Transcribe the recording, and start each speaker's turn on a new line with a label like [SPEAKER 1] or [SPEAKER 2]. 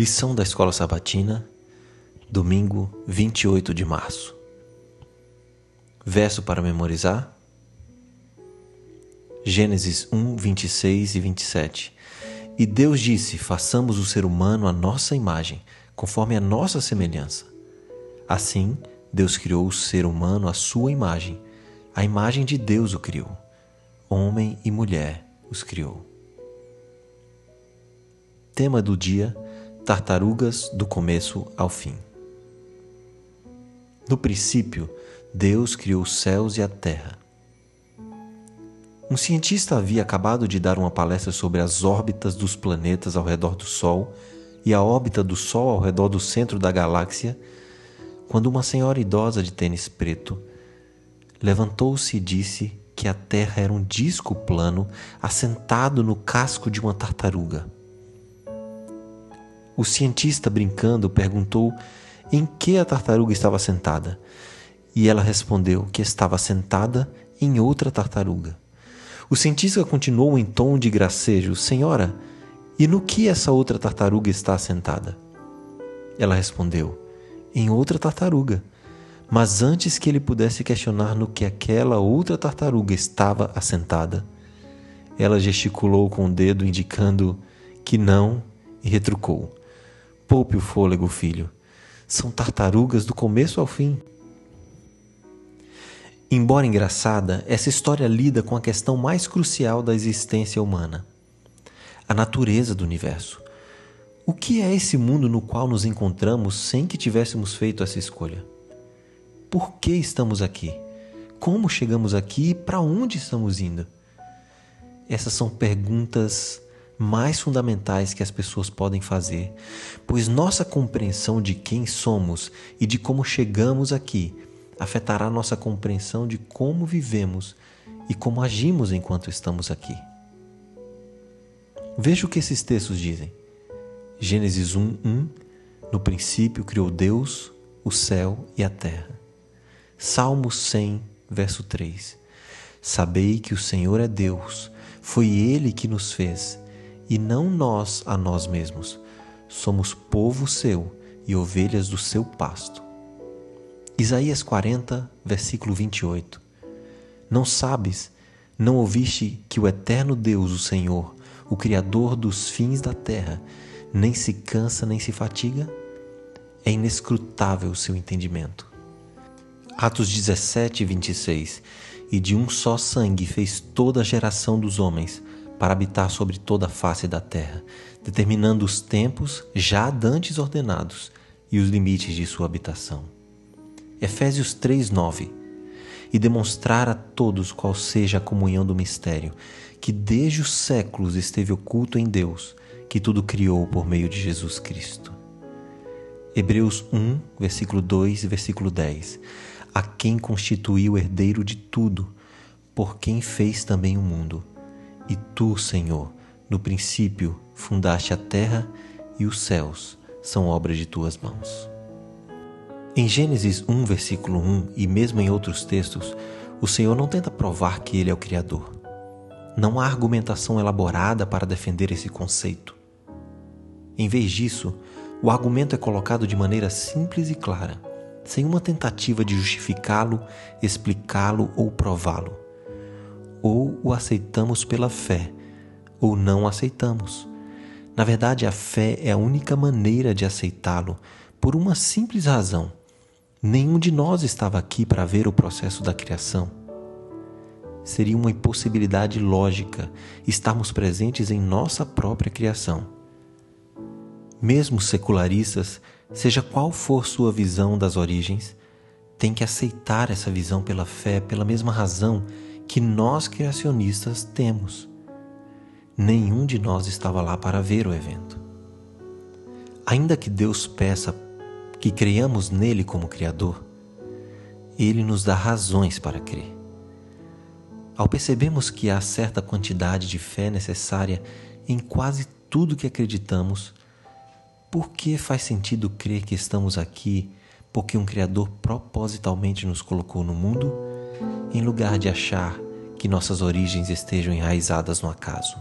[SPEAKER 1] Lição da Escola Sabatina, domingo 28 de março. Verso para memorizar: Gênesis 1, 26 e 27. E Deus disse: Façamos o ser humano à nossa imagem, conforme a nossa semelhança. Assim, Deus criou o ser humano à sua imagem, a imagem de Deus o criou. Homem e mulher os criou. Tema do dia: Tartarugas do começo ao fim. No princípio, Deus criou os céus e a terra. Um cientista havia acabado de dar uma palestra sobre as órbitas dos planetas ao redor do Sol e a órbita do Sol ao redor do centro da galáxia, quando uma senhora idosa de tênis preto levantou-se e disse que a Terra era um disco plano assentado no casco de uma tartaruga. O cientista, brincando, perguntou em que a tartaruga estava sentada, e ela respondeu que estava sentada em outra tartaruga. O cientista continuou em tom de gracejo: Senhora, e no que essa outra tartaruga está sentada? Ela respondeu: Em outra tartaruga. Mas antes que ele pudesse questionar no que aquela outra tartaruga estava assentada, ela gesticulou com o dedo indicando que não e retrucou: Poupe o fôlego, filho. São tartarugas do começo ao fim. Embora engraçada, essa história lida com a questão mais crucial da existência humana: a natureza do universo. O que é esse mundo no qual nos encontramos sem que tivéssemos feito essa escolha? Por que estamos aqui? Como chegamos aqui e para onde estamos indo? Essas são perguntas mais fundamentais que as pessoas podem fazer, pois nossa compreensão de quem somos e de como chegamos aqui afetará nossa compreensão de como vivemos e como agimos enquanto estamos aqui. Veja o que esses textos dizem. Gênesis 1, 1 No princípio criou Deus o céu e a terra. Salmo 100, verso 3. Sabei que o Senhor é Deus, foi Ele que nos fez, e não nós a nós mesmos. Somos povo seu e ovelhas do seu pasto. Isaías 40, versículo 28. Não sabes, não ouviste que o eterno Deus, o Senhor, o Criador dos fins da terra, nem se cansa nem se fatiga? É inescrutável o seu entendimento. Atos 17, 26 E de um só sangue fez toda a geração dos homens para habitar sobre toda a face da terra, determinando os tempos já dantes ordenados e os limites de sua habitação. Efésios 3, 9 E demonstrar a todos qual seja a comunhão do mistério, que desde os séculos esteve oculto em Deus, que tudo criou por meio de Jesus Cristo. Hebreus 1, versículo 2 e versículo 10 a quem constituiu herdeiro de tudo, por quem fez também o mundo. E tu, Senhor, no princípio fundaste a terra e os céus são obra de tuas mãos. Em Gênesis 1, versículo 1 e mesmo em outros textos, o Senhor não tenta provar que Ele é o Criador. Não há argumentação elaborada para defender esse conceito. Em vez disso, o argumento é colocado de maneira simples e clara sem uma tentativa de justificá-lo, explicá-lo ou prová-lo. Ou o aceitamos pela fé, ou não aceitamos. Na verdade, a fé é a única maneira de aceitá-lo, por uma simples razão. Nenhum de nós estava aqui para ver o processo da criação. Seria uma impossibilidade lógica estarmos presentes em nossa própria criação. Mesmo secularistas Seja qual for sua visão das origens, tem que aceitar essa visão pela fé, pela mesma razão que nós criacionistas temos. Nenhum de nós estava lá para ver o evento. Ainda que Deus peça que creiamos nele como Criador, ele nos dá razões para crer. Ao percebermos que há certa quantidade de fé necessária em quase tudo que acreditamos, por que faz sentido crer que estamos aqui porque um Criador propositalmente nos colocou no mundo, em lugar de achar que nossas origens estejam enraizadas no acaso?